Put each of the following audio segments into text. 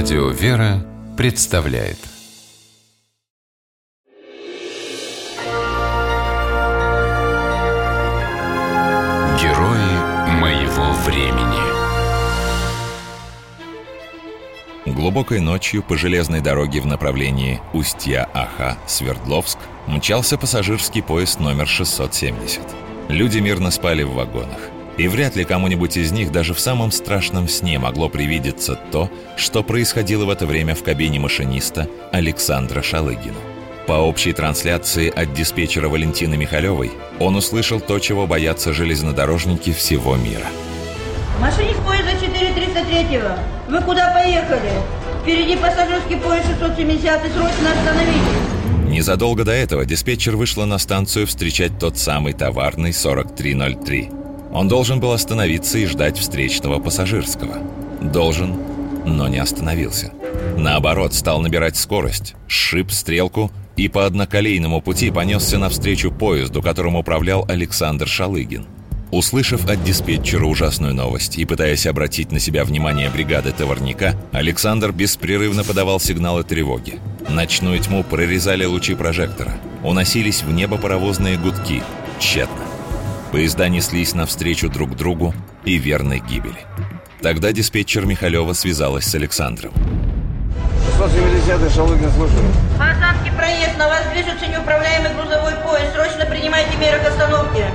Радио «Вера» представляет Герои моего времени Глубокой ночью по железной дороге в направлении Устья-Аха-Свердловск мчался пассажирский поезд номер 670. Люди мирно спали в вагонах. И вряд ли кому-нибудь из них даже в самом страшном сне могло привидеться то, что происходило в это время в кабине машиниста Александра Шалыгина. По общей трансляции от диспетчера Валентины Михалевой он услышал то, чего боятся железнодорожники всего мира. Машинист поезда 433 Вы куда поехали? Впереди пассажирский поезд 670 срочно остановитесь. Незадолго до этого диспетчер вышла на станцию встречать тот самый товарный 4303. Он должен был остановиться и ждать встречного пассажирского. Должен, но не остановился. Наоборот, стал набирать скорость, сшиб стрелку и по одноколейному пути понесся навстречу поезду, которым управлял Александр Шалыгин. Услышав от диспетчера ужасную новость и пытаясь обратить на себя внимание бригады товарника, Александр беспрерывно подавал сигналы тревоги. Ночную тьму прорезали лучи прожектора. Уносились в небо паровозные гудки. Тщетно. Поезда неслись навстречу друг другу и верной гибели. Тогда диспетчер Михалева связалась с Александром. 670 Шалыгин, слушаю. По Осадке проезд, на вас движется неуправляемый грузовой поезд. Срочно принимайте меры к остановке.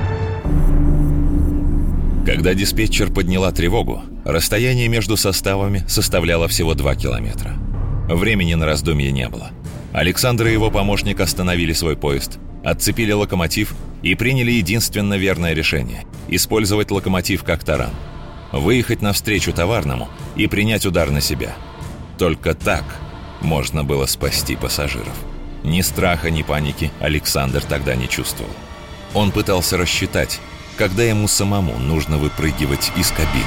Когда диспетчер подняла тревогу, расстояние между составами составляло всего 2 километра. Времени на раздумье не было. Александр и его помощник остановили свой поезд, отцепили локомотив и приняли единственно верное решение – использовать локомотив как таран. Выехать навстречу товарному и принять удар на себя. Только так можно было спасти пассажиров. Ни страха, ни паники Александр тогда не чувствовал. Он пытался рассчитать, когда ему самому нужно выпрыгивать из кабины.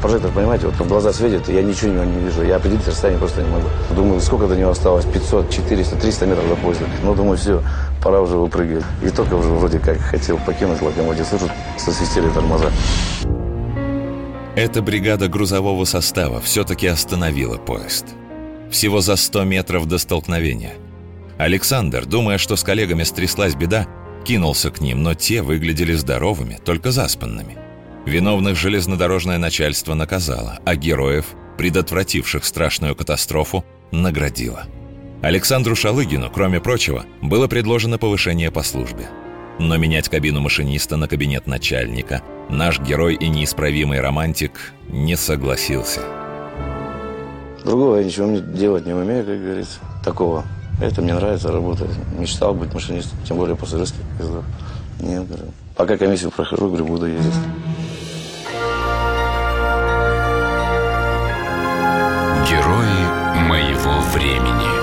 Прожектор, понимаете, вот глаза светят, и я ничего не, не вижу. Я определить расстояние просто не могу. Думаю, сколько до него осталось? 500, 400, 300 метров до поезда. Ну, думаю, все, пора уже выпрыгивать. И только уже вроде как хотел покинуть локомотив. Слышу, сосвистели тормоза. Эта бригада грузового состава все-таки остановила поезд. Всего за 100 метров до столкновения. Александр, думая, что с коллегами стряслась беда, кинулся к ним, но те выглядели здоровыми, только заспанными. Виновных железнодорожное начальство наказало, а героев, предотвративших страшную катастрофу, наградило. Александру Шалыгину, кроме прочего, было предложено повышение по службе. Но менять кабину машиниста на кабинет начальника наш герой и неисправимый романтик не согласился. Другого я ничего делать не умею, как говорится. Такого. Это мне нравится работа. Мечтал быть машинистом, тем более пассажирских поездов. Нет, говорю. Пока комиссию прохожу, говорю, буду ездить. Герои моего времени.